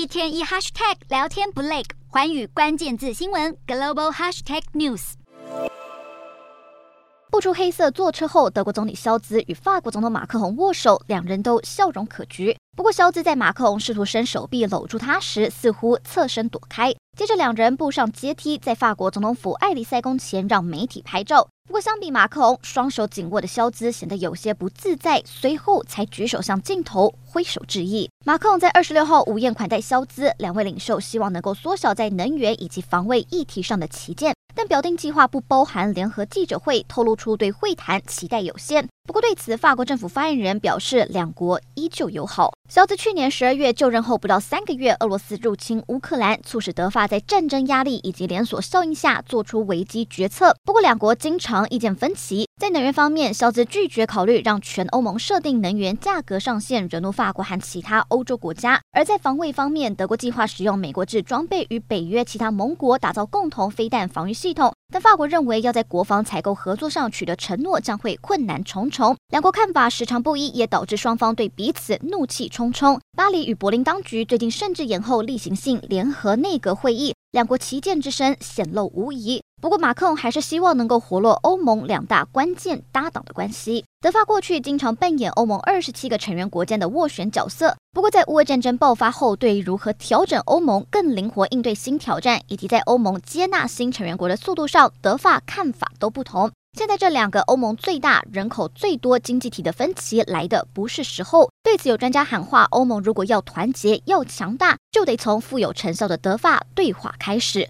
一天一 hashtag 聊天不累，环宇关键字新闻 global hashtag news。不出黑色坐车后，德国总理肖兹与法国总统马克龙握手，两人都笑容可掬。不过，肖兹在马克龙试图伸手臂搂住他时，似乎侧身躲开。接着，两人步上阶梯，在法国总统府艾利塞宫前让媒体拍照。不过，相比马克龙，双手紧握的肖兹显得有些不自在，随后才举手向镜头挥手致意。马克龙在二十六号午宴款待肖兹，两位领袖希望能够缩小在能源以及防卫议题上的旗舰。但表定计划不包含联合记者会，透露出对会谈期待有限。不过对此，法国政府发言人表示，两国依旧友好。肖兹去年十二月就任后不到三个月，俄罗斯入侵乌克兰，促使德法在战争压力以及连锁效应下做出危机决策。不过两国经常意见分歧。在能源方面，肖兹拒绝考虑让全欧盟设定能源价格上限，惹怒法国和其他欧洲国家。而在防卫方面，德国计划使用美国制装备与北约其他盟国打造共同飞弹防御系统。但法国认为，要在国防采购合作上取得承诺将会困难重重。两国看法时常不一，也导致双方对彼此怒气冲冲。巴黎与柏林当局最近甚至延后例行性联合内阁会议，两国旗舰之身显露无疑。不过，马克龙还是希望能够活络欧盟两大关键搭档的关系。德法过去经常扮演欧盟二十七个成员国间的斡旋角色。不过，在乌俄战争爆发后，对于如何调整欧盟更灵活应对新挑战，以及在欧盟接纳新成员国的速度上，德法看法都不同。现在这两个欧盟最大、人口最多经济体的分歧来的不是时候。对此，有专家喊话：欧盟如果要团结、要强大，就得从富有成效的德法对话开始。